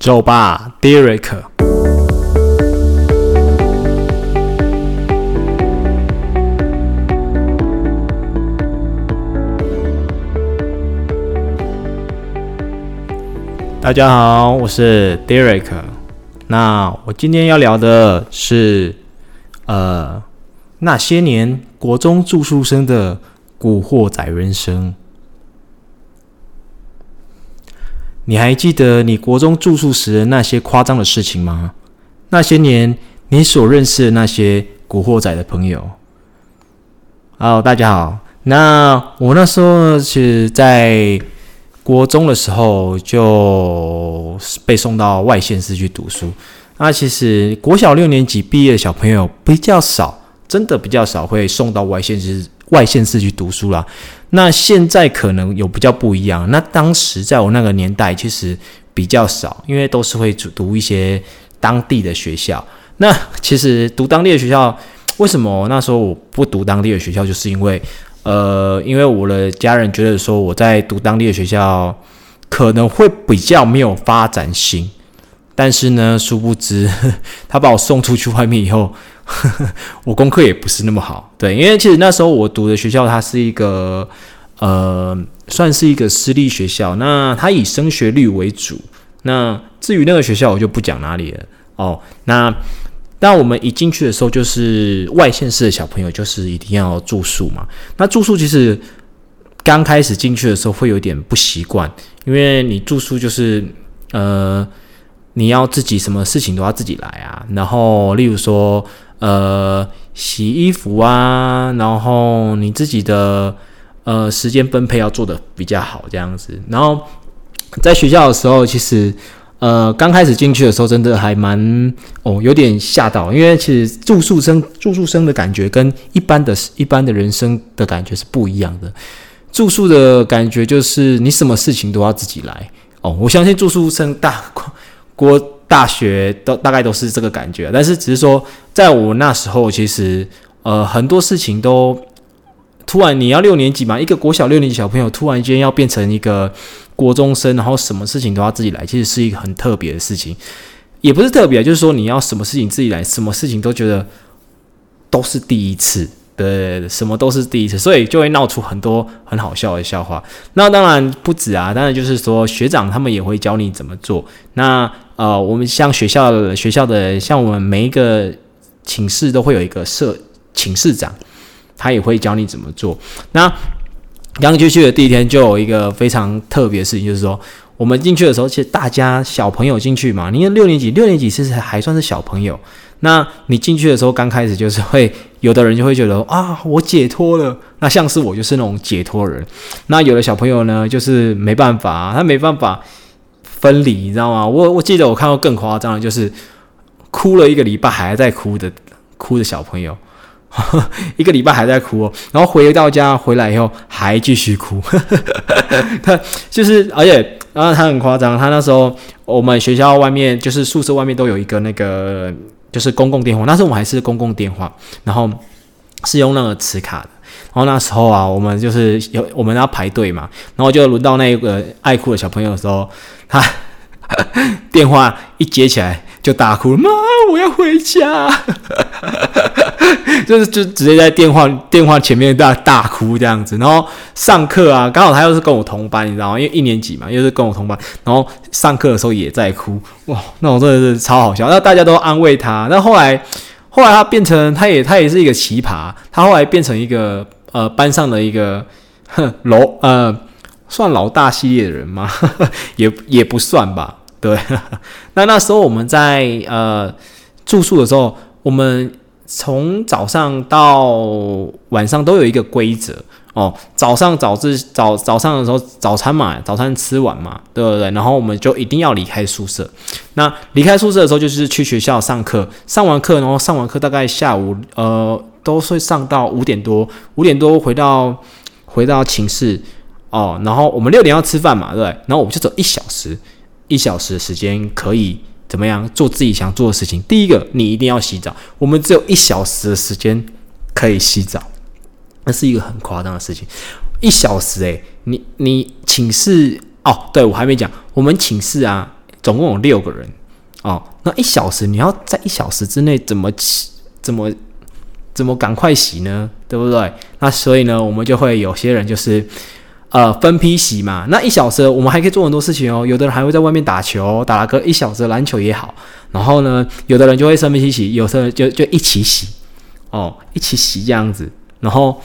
走吧，Derek。大家好，我是 Derek。那我今天要聊的是，呃，那些年国中住宿生的古惑仔人生。你还记得你国中住宿时的那些夸张的事情吗？那些年你所认识的那些古惑仔的朋友。好，大家好。那我那时候是在国中的时候就被送到外县市去读书。那其实国小六年级毕业的小朋友比较少，真的比较少会送到外县市外县市去读书啦。那现在可能有比较不一样。那当时在我那个年代，其实比较少，因为都是会读一些当地的学校。那其实读当地的学校，为什么那时候我不读当地的学校？就是因为，呃，因为我的家人觉得说我在读当地的学校可能会比较没有发展性。但是呢，殊不知 他把我送出去外面以后。我功课也不是那么好，对，因为其实那时候我读的学校，它是一个呃，算是一个私立学校，那它以升学率为主。那至于那个学校，我就不讲哪里了哦。那当我们一进去的时候，就是外县市的小朋友，就是一定要住宿嘛。那住宿其实刚开始进去的时候会有点不习惯，因为你住宿就是呃，你要自己什么事情都要自己来啊。然后例如说。呃，洗衣服啊，然后你自己的呃时间分配要做的比较好，这样子。然后在学校的时候，其实呃刚开始进去的时候，真的还蛮哦有点吓到，因为其实住宿生住宿生的感觉跟一般的一般的人生的感觉是不一样的。住宿的感觉就是你什么事情都要自己来哦，我相信住宿生大国。大学都大概都是这个感觉，但是只是说，在我那时候，其实呃很多事情都突然你要六年级嘛，一个国小六年级小朋友突然间要变成一个国中生，然后什么事情都要自己来，其实是一个很特别的事情，也不是特别，就是说你要什么事情自己来，什么事情都觉得都是第一次。对，什么都是第一次，所以就会闹出很多很好笑的笑话。那当然不止啊，当然就是说学长他们也会教你怎么做。那呃，我们像学校学校的，像我们每一个寝室都会有一个社寝室长，他也会教你怎么做。那刚进去的第一天就有一个非常特别的事情，就是说。我们进去的时候，其实大家小朋友进去嘛，你看六年级，六年级其实还算是小朋友。那你进去的时候，刚开始就是会有的人就会觉得啊，我解脱了。那像是我就是那种解脱人。那有的小朋友呢，就是没办法，他没办法分离，你知道吗？我我记得我看到更夸张的，就是哭了一个礼拜还在哭的哭的小朋友。一个礼拜还在哭哦，然后回到家回来以后还继续哭，他就是，而且然后他很夸张，他那时候我们学校外面就是宿舍外面都有一个那个就是公共电话，那时候我们还是公共电话，然后是用那个磁卡的，然后那时候啊，我们就是有我们要排队嘛，然后就轮到那个爱哭的小朋友的时候，他 电话一接起来就大哭，妈，我要回家。就是就直接在电话电话前面大大哭这样子，然后上课啊，刚好他又是跟我同班，你知道吗？因为一年级嘛，又是跟我同班，然后上课的时候也在哭，哇，那我真的是超好笑。那大家都安慰他，那后来后来他变成他也他也是一个奇葩，他后来变成一个呃班上的一个老呃算老大系列的人吗？也也不算吧，对。那那时候我们在呃住宿的时候，我们。从早上到晚上都有一个规则哦。早上早自早早上的时候早餐嘛，早餐吃完嘛，对不对？然后我们就一定要离开宿舍。那离开宿舍的时候，就是去学校上课。上完课，然后上完课大概下午呃，都会上到五点多，五点多回到回到寝室哦。然后我们六点要吃饭嘛，对对？然后我们就走一小时，一小时的时间可以。怎么样做自己想做的事情？第一个，你一定要洗澡。我们只有一小时的时间可以洗澡，那是一个很夸张的事情。一小时诶，你你寝室哦，对我还没讲，我们寝室啊，总共有六个人哦。那一小时你要在一小时之内怎么洗？怎么怎么赶快洗呢？对不对？那所以呢，我们就会有些人就是呃分批洗嘛。那一小时我们还可以做很多事情哦。有的人还会在外面打球，打个一小时篮球也好。然后呢，有的人就会分批洗，有的人就就一起洗哦，一起洗这样子。然后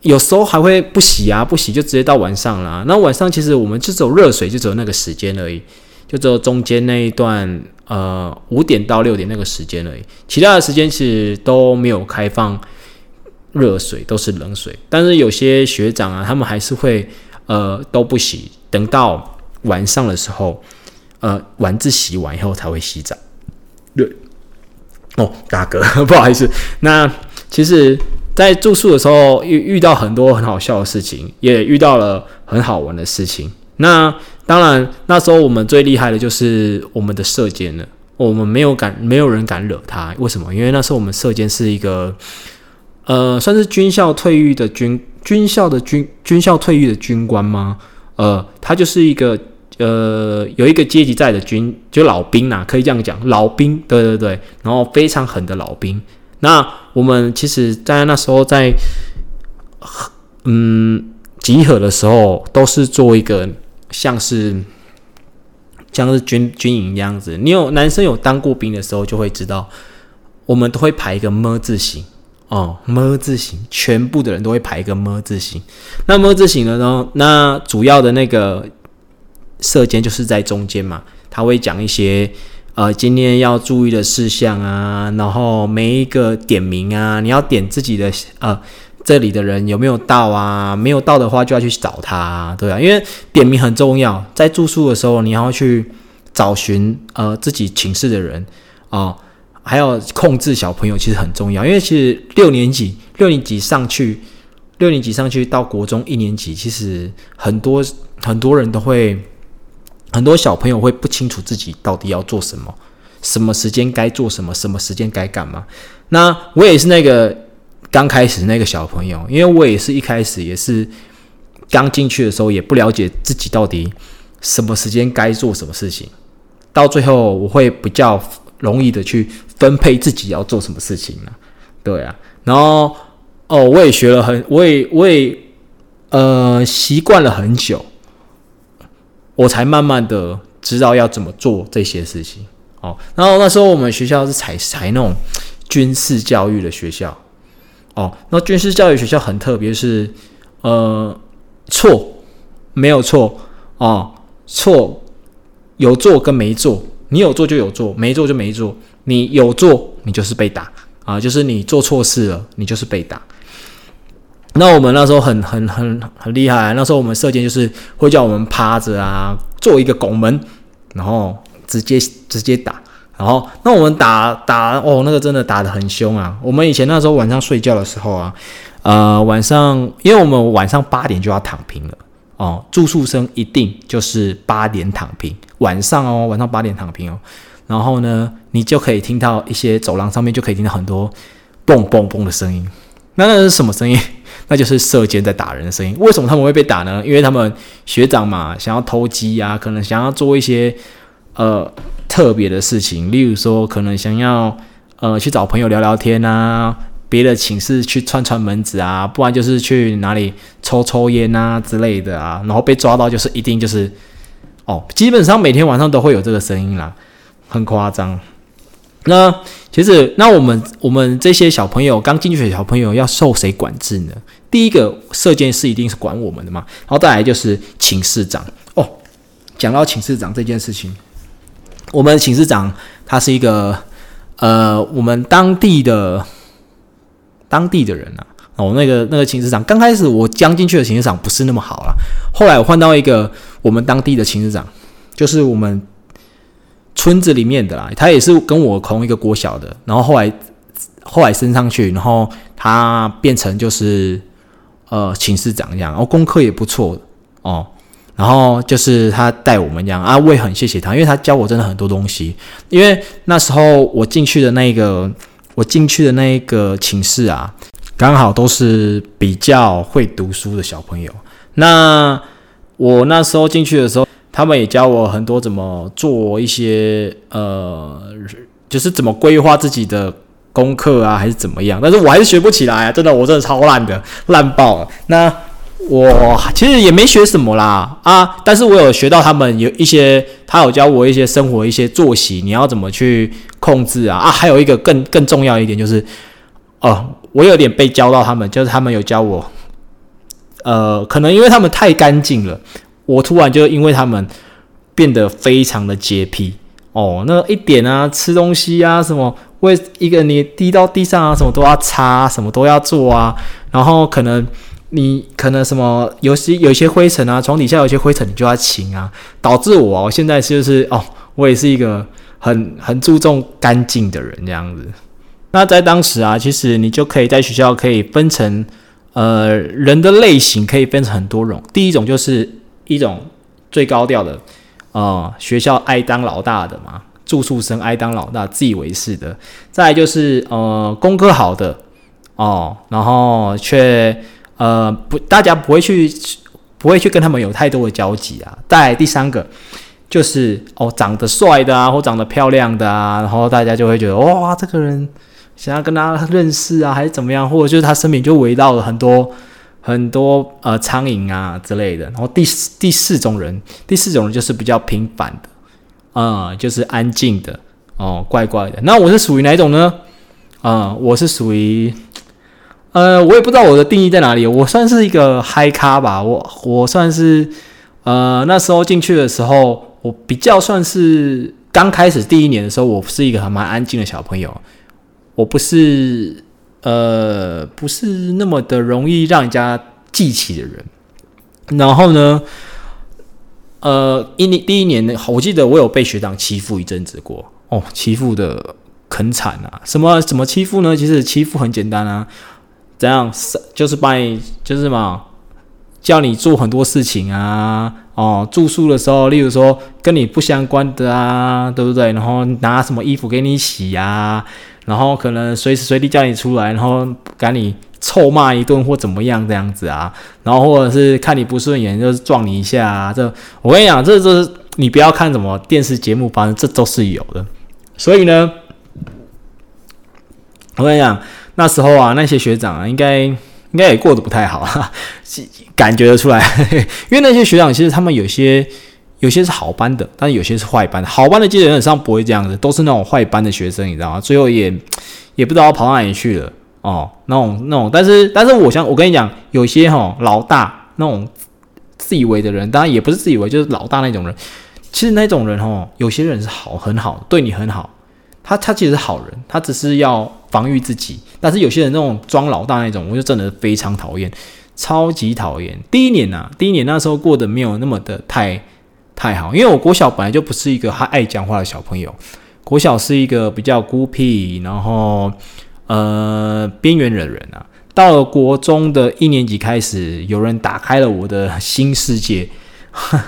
有时候还会不洗啊，不洗就直接到晚上了。那晚上其实我们就只有热水，就只有那个时间而已，就只有中间那一段。呃，五点到六点那个时间而已，其他的时间其实都没有开放热水，都是冷水。但是有些学长啊，他们还是会呃都不洗，等到晚上的时候，呃晚自习完以后才会洗澡。对，哦，大哥，不好意思。那其实，在住宿的时候遇遇到很多很好笑的事情，也遇到了很好玩的事情。那当然，那时候我们最厉害的就是我们的射箭了。我们没有敢，没有人敢惹他。为什么？因为那时候我们射箭是一个，呃，算是军校退役的军，军校的军，军校退役的军官吗？呃，他就是一个，呃，有一个阶级在的军，就老兵呐，可以这样讲，老兵。对对对，然后非常狠的老兵。那我们其实，在那时候在，嗯，集合的时候，都是做一个。像是像是军军营这样子，你有男生有当过兵的时候，就会知道，我们都会排一个么字形哦，么字形，全部的人都会排一个么字形。那么字形的呢？那主要的那个射箭就是在中间嘛，他会讲一些呃今天要注意的事项啊，然后每一个点名啊，你要点自己的呃。这里的人有没有到啊？没有到的话，就要去找他，对啊，因为点名很重要，在住宿的时候，你要去找寻呃自己寝室的人啊，还要控制小朋友，其实很重要。因为其实六年级六年级上去，六年级上去到国中一年级，其实很多很多人都会，很多小朋友会不清楚自己到底要做什么，什么时间该做什么，什么时间该干嘛。那我也是那个。刚开始那个小朋友，因为我也是一开始也是刚进去的时候，也不了解自己到底什么时间该做什么事情。到最后，我会比较容易的去分配自己要做什么事情呢。对啊，然后哦，我也学了很，我也我也呃习惯了很久，我才慢慢的知道要怎么做这些事情。哦，然后那时候我们学校是采采那种军事教育的学校。哦，那军事教育学校很特别，是呃错没有错哦，错有做跟没做，你有做就有做，没做就没做。你有做，你就是被打啊，就是你做错事了，你就是被打。那我们那时候很很很很厉害，那时候我们射箭就是会叫我们趴着啊，做一个拱门，然后直接直接打。然后，那我们打打哦，那个真的打得很凶啊！我们以前那时候晚上睡觉的时候啊，呃，晚上因为我们晚上八点就要躺平了哦，住宿生一定就是八点躺平，晚上哦，晚上八点躺平哦。然后呢，你就可以听到一些走廊上面就可以听到很多嘣嘣嘣的声音。那那是什么声音？那就是射箭在打人的声音。为什么他们会被打呢？因为他们学长嘛，想要偷鸡呀，可能想要做一些呃。特别的事情，例如说，可能想要呃去找朋友聊聊天啊，别的寝室去串串门子啊，不然就是去哪里抽抽烟啊之类的啊，然后被抓到就是一定就是哦，基本上每天晚上都会有这个声音啦，很夸张。那其实那我们我们这些小朋友刚进去的小朋友要受谁管制呢？第一个射箭是一定是管我们的嘛，然后再来就是寝室长哦。讲到寝室长这件事情。我们寝室长他是一个呃，我们当地的当地的人啊。哦，那个那个寝室长刚开始我将进去的寝室长不是那么好了，后来我换到一个我们当地的寝室长，就是我们村子里面的啦，他也是跟我同一个国小的，然后后来后来升上去，然后他变成就是呃寝室长这样，然后功课也不错哦。然后就是他带我们这样啊，我也很谢谢他，因为他教我真的很多东西。因为那时候我进去的那个，我进去的那一个寝室啊，刚好都是比较会读书的小朋友。那我那时候进去的时候，他们也教我很多怎么做一些呃，就是怎么规划自己的功课啊，还是怎么样。但是我还是学不起来啊，真的，我真的超烂的，烂爆了。那我其实也没学什么啦啊，但是我有学到他们有一些，他有教我一些生活一些作息，你要怎么去控制啊啊，还有一个更更重要一点就是，哦，我有点被教到他们，就是他们有教我，呃，可能因为他们太干净了。我突然就因为他们变得非常的洁癖哦，那一点啊，吃东西啊，什么为一个你滴到地上啊，什么都要擦，什么都要做啊，然后可能你可能什么有些有些灰尘啊，床底下有些灰尘你就要清啊，导致我现在就是哦，我也是一个很很注重干净的人这样子。那在当时啊，其实你就可以在学校可以分成呃人的类型可以分成很多种，第一种就是。一种最高调的，啊，学校爱当老大的嘛，住宿生爱当老大，自以为是的。再来就是，呃，功课好的，哦，然后却，呃，不，大家不会去，不会去跟他们有太多的交集啊。再第三个就是，哦，长得帅的啊，或长得漂亮的啊，然后大家就会觉得，哇，这个人想要跟他认识啊，还是怎么样，或者就是他身边就围绕了很多。很多呃苍蝇啊之类的，然后第四第四种人，第四种人就是比较平凡的，啊，就是安静的哦，怪怪的。那我是属于哪一种呢？啊，我是属于，呃，我也不知道我的定义在哪里。我算是一个嗨咖吧，我我算是，呃，那时候进去的时候，我比较算是刚开始第一年的时候，我是一个还蛮安静的小朋友，我不是。呃，不是那么的容易让人家记起的人。然后呢，呃，一年第一年呢，我记得我有被学长欺负一阵子过哦，欺负的很惨啊。什么怎么欺负呢？其实欺负很简单啊，怎样？就是把你就是嘛，叫你做很多事情啊。哦，住宿的时候，例如说跟你不相关的啊，对不对？然后拿什么衣服给你洗呀？然后可能随时随地叫你出来，然后赶你臭骂一顿或怎么样这样子啊，然后或者是看你不顺眼就是撞你一下啊，这我跟你讲，这这你不要看什么电视节目，反正这都是有的。所以呢，我跟你讲，那时候啊，那些学长啊，应该应该也过得不太好啊，感觉得出来，因为那些学长其实他们有些。有些是好班的，但是有些是坏班。好班的基本上不会这样子，都是那种坏班的学生，你知道吗？最后也也不知道跑到哪里去了哦。那种那种，但是但是我想我跟你讲，有些哈老大那种自以为的人，当然也不是自以为，就是老大那种人。其实那种人哈，有些人是好很好，对你很好，他他其实是好人，他只是要防御自己。但是有些人那种装老大那种，我就真的非常讨厌，超级讨厌。第一年呐，第一年那时候过得没有那么的太。太好，因为我国小本来就不是一个还爱讲话的小朋友，国小是一个比较孤僻，然后呃边缘的人啊。到了国中的一年级开始，有人打开了我的新世界。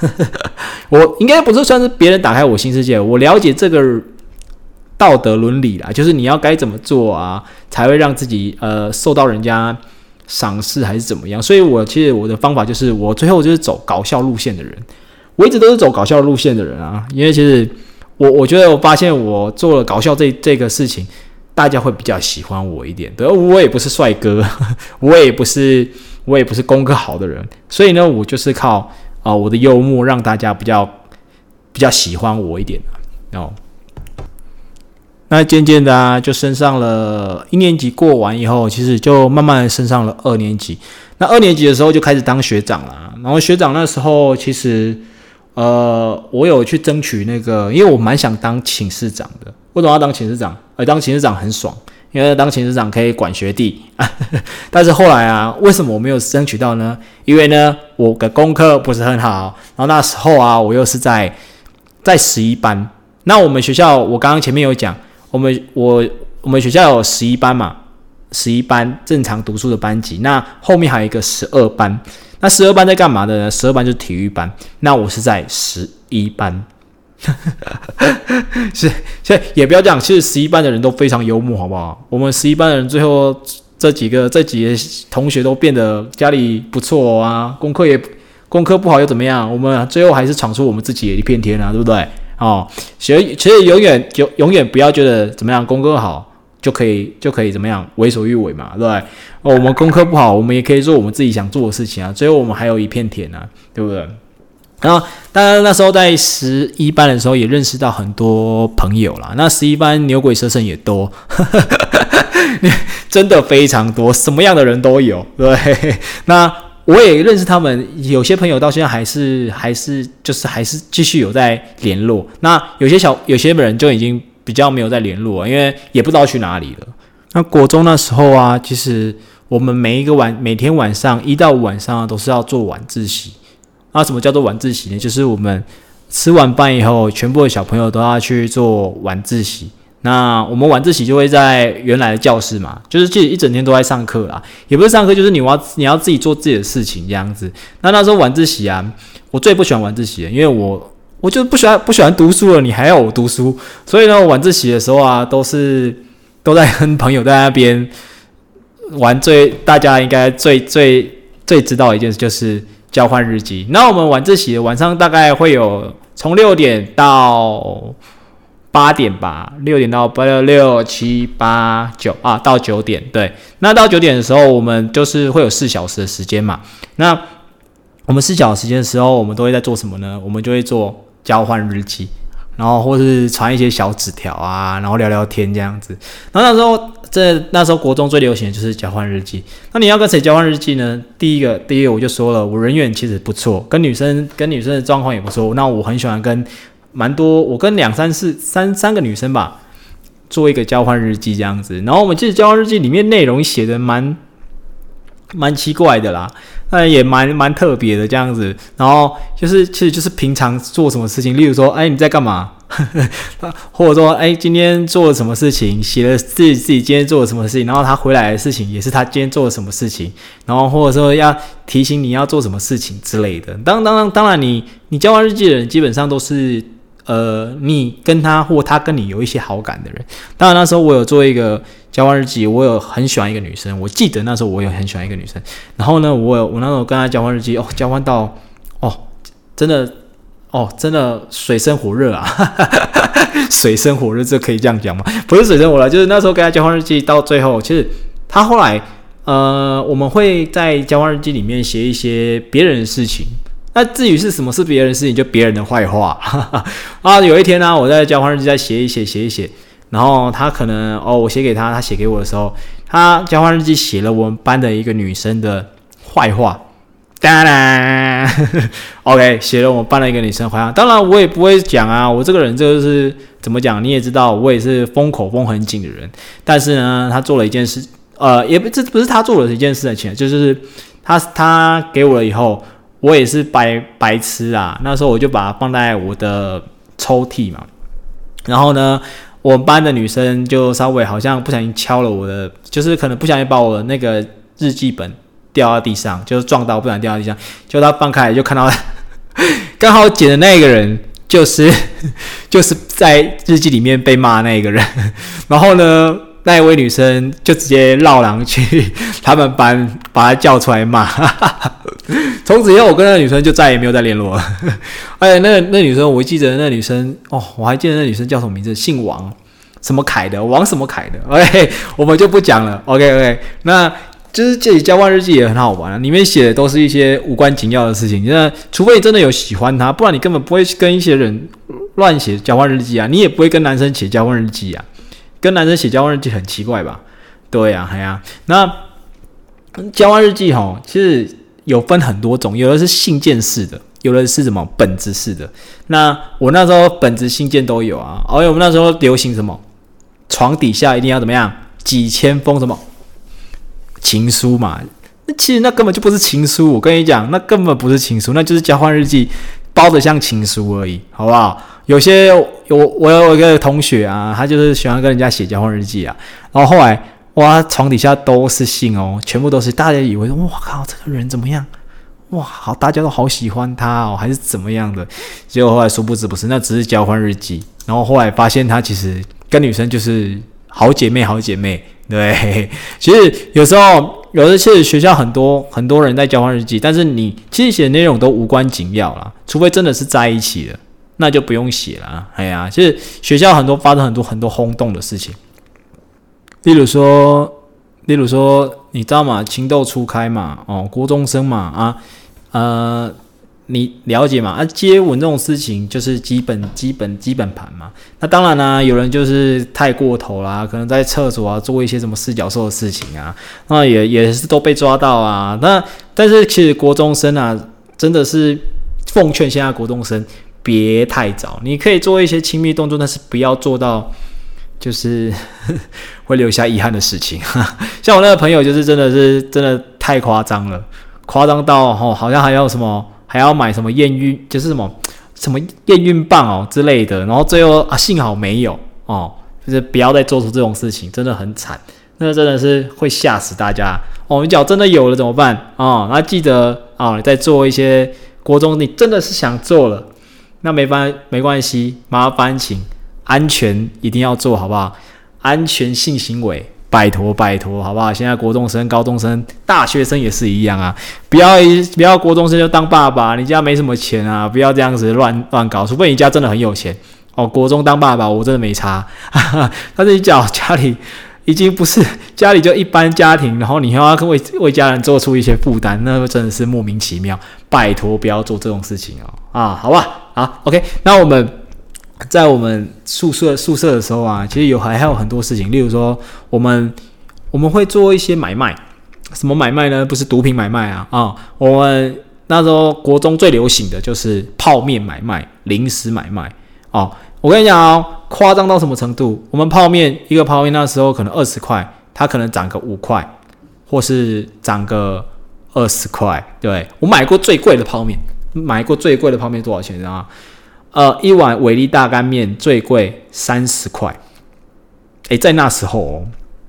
我应该不是算是别人打开我新世界，我了解这个道德伦理啦，就是你要该怎么做啊，才会让自己呃受到人家赏识还是怎么样。所以我其实我的方法就是，我最后就是走搞笑路线的人。我一直都是走搞笑路线的人啊，因为其实我我觉得我发现我做了搞笑这这个事情，大家会比较喜欢我一点。对，我也不是帅哥，我也不是我也不是功课好的人，所以呢，我就是靠啊我的幽默让大家比较比较喜欢我一点哦。那渐渐的啊，就升上了一年级过完以后，其实就慢慢升上了二年级。那二年级的时候就开始当学长了，然后学长那时候其实。呃，我有去争取那个，因为我蛮想当寝室长的。为什么要当寝室长？呃，当寝室长很爽，因为当寝室长可以管学弟。但是后来啊，为什么我没有争取到呢？因为呢，我的功课不是很好。然后那时候啊，我又是在在十一班。那我们学校，我刚刚前面有讲，我们我我们学校有十一班嘛，十一班正常读书的班级。那后面还有一个十二班。那十二班在干嘛的呢？十二班就是体育班。那我是在十一班，是，所以也不要讲。其实十一班的人都非常幽默，好不好？我们十一班的人最后这几个这几个同学都变得家里不错啊，功课也功课不好又怎么样？我们最后还是闯出我们自己的一片天啊，对不对？哦，所以其实永远永永远不要觉得怎么样，功课好就可以就可以怎么样为所欲为嘛，对？哦，我们功课不好，我们也可以做我们自己想做的事情啊，最后我们还有一片天啊，对不对？然后，当然那时候在十一班的时候也认识到很多朋友啦。那十一班牛鬼蛇神也多，真的非常多，什么样的人都有。对，那我也认识他们，有些朋友到现在还是还是就是还是继续有在联络。那有些小有些人就已经比较没有在联络了，因为也不知道去哪里了。那国中那时候啊，其实我们每一个晚每天晚上一到晚上都是要做晚自习。那什么叫做晚自习呢？就是我们吃完饭以后，全部的小朋友都要去做晚自习。那我们晚自习就会在原来的教室嘛，就是其实一整天都在上课啦，也不是上课，就是你要你要自己做自己的事情这样子。那那时候晚自习啊，我最不喜欢晚自习，因为我我就不喜欢不喜欢读书了，你还要我读书，所以呢，晚自习的时候啊，都是都在跟朋友在那边玩。最大家应该最最最知道一件事就是。交换日记。那我们晚自习晚上大概会有从六点到八点吧，六点到八六六七八九啊，到九点。对，那到九点的时候，我们就是会有四小时的时间嘛。那我们四小时时间的时候，我们都会在做什么呢？我们就会做交换日记。然后或是传一些小纸条啊，然后聊聊天这样子。然后那时候这那时候国中最流行的就是交换日记。那你要跟谁交换日记呢？第一个，第一个我就说了，我人缘其实不错，跟女生跟女生的状况也不错。那我很喜欢跟蛮多，我跟两三四三三个女生吧，做一个交换日记这样子。然后我们其实交换日记里面内容写的蛮。蛮奇怪的啦，那也蛮蛮特别的这样子。然后就是，其实就是平常做什么事情，例如说，哎，你在干嘛？或者说，哎，今天做了什么事情？写了自己自己今天做了什么事情，然后他回来的事情也是他今天做了什么事情。然后或者说要提醒你要做什么事情之类的。当当然当然，你你交换日记的人基本上都是。呃，你跟他或他跟你有一些好感的人，当然那时候我有做一个交换日记，我有很喜欢一个女生，我记得那时候我有很喜欢一个女生，然后呢，我有我那时候跟她交换日记，哦，交换到哦，真的哦，真的水深火热啊，水深火热，这可以这样讲吗？不是水深火热，就是那时候跟她交换日记到最后，其实她后来呃，我们会在交换日记里面写一些别人的事情。那至于是什么是别人的事情，就别人的坏话啊。有一天呢，我在交换日记在写一写写一写，然后他可能哦，我写给他，他写给我的时候，他交换日记写了我们班的一个女生的坏话。当然，OK，写了我们班的一个女生坏话。当然我也不会讲啊，我这个人就是怎么讲，你也知道，我也是封口封很紧的人。但是呢，他做了一件事，呃，也不这不是他做了一件事情，就是他他给我了以后。我也是白白痴啊！那时候我就把它放在我的抽屉嘛。然后呢，我们班的女生就稍微好像不小心敲了我的，就是可能不小心把我的那个日记本掉到地上，就是撞到，不小心掉到地上。就她放开就看到，刚好捡的那个人就是就是在日记里面被骂那个人。然后呢，那一位女生就直接绕狼去 他们班把她叫出来骂。从此以后，我跟那个女生就再也没有再联络了。哎，那那女生，我记得那女生哦，我还记得那女生叫什么名字，姓王，什么凯的，王什么凯的。OK，我们就不讲了。OK OK，那就是这里交换日记也很好玩啊，里面写的都是一些无关紧要的事情。那除非你真的有喜欢他，不然你根本不会跟一些人乱写交换日记啊。你也不会跟男生写交换日记啊，跟男生写交换日记很奇怪吧？对呀，哎呀，那交换日记哈，其实。有分很多种，有的是信件式的，有的是什么本子式的。那我那时候本子、信件都有啊。而且我们那时候流行什么，床底下一定要怎么样，几千封什么情书嘛。那其实那根本就不是情书，我跟你讲，那根本不是情书，那就是交换日记包的像情书而已，好不好？有些有我有一个同学啊，他就是喜欢跟人家写交换日记啊，然后后来。哇，床底下都是信哦，全部都是。大家以为，哇靠，这个人怎么样？哇，好，大家都好喜欢他哦，还是怎么样的？结果后来殊不知不是，那只是交换日记。然后后来发现他其实跟女生就是好姐妹，好姐妹。对，其实有时候有的是学校很多很多人在交换日记，但是你其实写的内容都无关紧要啦，除非真的是在一起了，那就不用写了。哎呀，其实学校很多发生很多很多轰动的事情，例如说，例如说，你知道吗？情窦初开嘛，哦，国中生嘛，啊，呃。你了解嘛？啊，接吻这种事情就是基本、基本、基本盘嘛。那当然啦，有人就是太过头啦，可能在厕所啊做一些什么四角兽的事情啊，那也也是都被抓到啊。那但是其实国中生啊，真的是奉劝现在国中生别太早。你可以做一些亲密动作，但是不要做到就是 会留下遗憾的事情。像我那个朋友，就是真的是真的太夸张了，夸张到哦，好像还要什么。还要买什么验孕，就是什么什么验孕棒哦之类的，然后最后啊幸好没有哦，就是不要再做出这种事情，真的很惨，那真的是会吓死大家哦。你脚真的有了怎么办啊？那记得啊，你在做一些国中，你真的是想做了，那没关没关系，麻烦请安全一定要做好不好？安全性行为。拜托拜托，好不好？现在国中生、高中生、大学生也是一样啊！不要一不要国中生就当爸爸，你家没什么钱啊！不要这样子乱乱搞，除非你家真的很有钱哦。国中当爸爸，我真的没差。哈 哈但是你讲家里已经不是家里就一般家庭，然后你还要为为家人做出一些负担，那真的是莫名其妙。拜托不要做这种事情哦！啊，好吧，好，OK，那我们。在我们宿舍宿舍的时候啊，其实有还还有很多事情，例如说我们我们会做一些买卖，什么买卖呢？不是毒品买卖啊啊！我们那时候国中最流行的就是泡面买卖、零食买卖哦。我跟你讲哦，夸张到什么程度？我们泡面一个泡面那时候可能二十块，它可能涨个五块，或是涨个二十块。对我买过最贵的泡面，买过最贵的泡面多少钱啊？呃，一碗伟力大干面最贵三十块，诶，在那时候哦，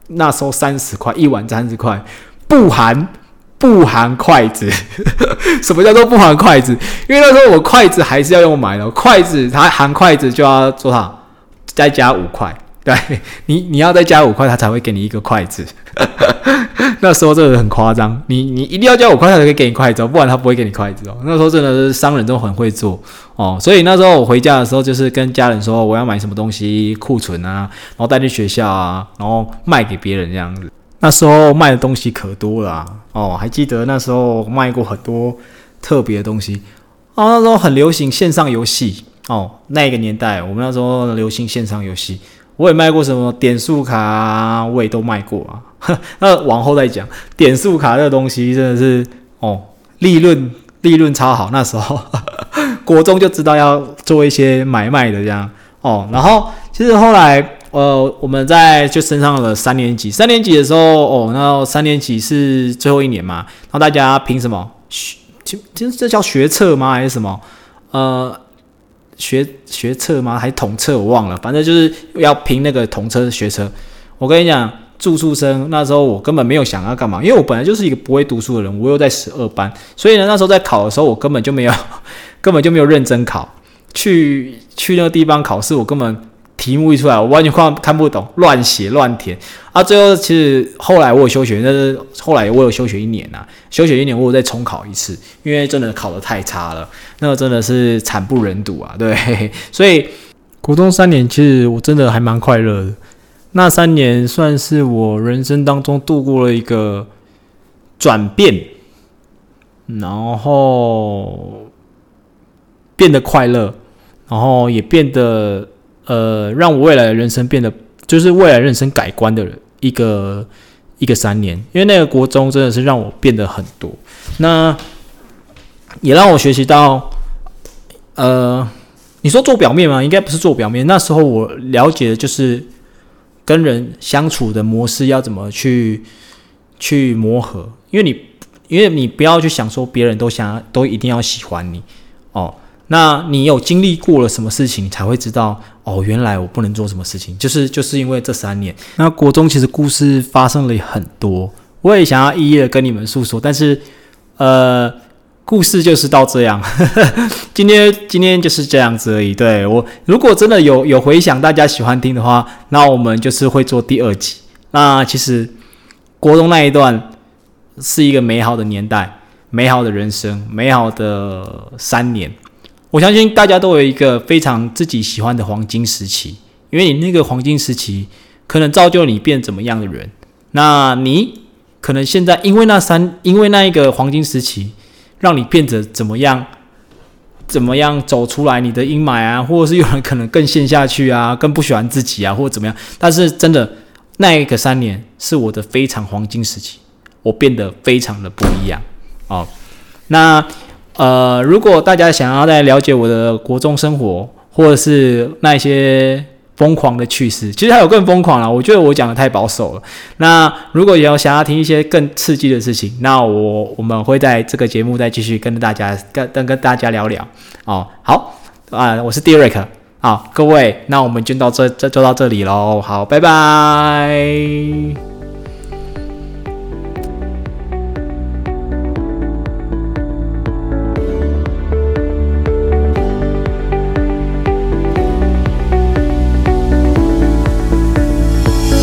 那时候三十块一碗三十块，不含不含筷子。什么叫做不含筷子？因为那时候我筷子还是要用买的，筷子它含筷子就要多少？再加五块。对 你，你要再加五块，他才会给你一个筷子。那时候真的很夸张，你你一定要加五块，他才可以给你筷子哦，不然他不会给你筷子哦。那时候真的是商人都很会做哦，所以那时候我回家的时候，就是跟家人说我要买什么东西库存啊，然后带去学校啊，然后卖给别人这样子。那时候卖的东西可多了哦，还记得那时候卖过很多特别的东西哦。那时候很流行线上游戏哦，那个年代我们那时候流行线上游戏。我也卖过什么点数卡，我也都卖过啊。那往后再讲，点数卡这个东西真的是哦，利润利润超好。那时候 国中就知道要做一些买卖的这样哦。然后其实后来呃，我们在就升上了三年级。三年级的时候哦，那三年级是最后一年嘛，然后大家凭什么学？其实这叫学测吗？还是什么？呃。学学测吗？还统测？我忘了，反正就是要凭那个统测学车。我跟你讲，住宿生那时候我根本没有想要干嘛，因为我本来就是一个不会读书的人，我又在十二班，所以呢，那时候在考的时候，我根本就没有，根本就没有认真考，去去那个地方考试，我根本。题目一出来，我完全看看不懂，乱写乱填啊！最后其实后来我有休学，但是后来我有休学一年呐，休学一年我有再重考一次，因为真的考得太差了，那个真的是惨不忍睹啊！对，所以国中三年其实我真的还蛮快乐的，那三年算是我人生当中度过了一个转变，然后变得快乐，然后也变得。呃，让我未来的人生变得，就是未来人生改观的一个一个三年，因为那个国中真的是让我变得很多，那也让我学习到，呃，你说做表面吗？应该不是做表面。那时候我了解的就是跟人相处的模式要怎么去去磨合，因为你因为你不要去想说别人都想都一定要喜欢你哦。那你有经历过了什么事情，你才会知道哦？原来我不能做什么事情，就是就是因为这三年。那国中其实故事发生了很多，我也想要一一的跟你们诉说，但是呃，故事就是到这样。今天今天就是这样子而已。对我，如果真的有有回想，大家喜欢听的话，那我们就是会做第二集。那其实国中那一段，是一个美好的年代、美好的人生、美好的三年。我相信大家都有一个非常自己喜欢的黄金时期，因为你那个黄金时期可能造就你变怎么样的人。那你可能现在因为那三，因为那一个黄金时期，让你变得怎么样？怎么样走出来你的阴霾啊？或者是有人可能更陷下去啊，更不喜欢自己啊，或者怎么样？但是真的，那一个三年是我的非常黄金时期，我变得非常的不一样哦。那呃，如果大家想要再了解我的国中生活，或者是那一些。疯狂的趣事，其实还有更疯狂了。我觉得我讲的太保守了。那如果有想要听一些更刺激的事情，那我我们会在这个节目再继续跟大家跟跟跟大家聊聊哦。好啊，我是 Derek 好，各位，那我们就到这这就到这里喽。好，拜拜。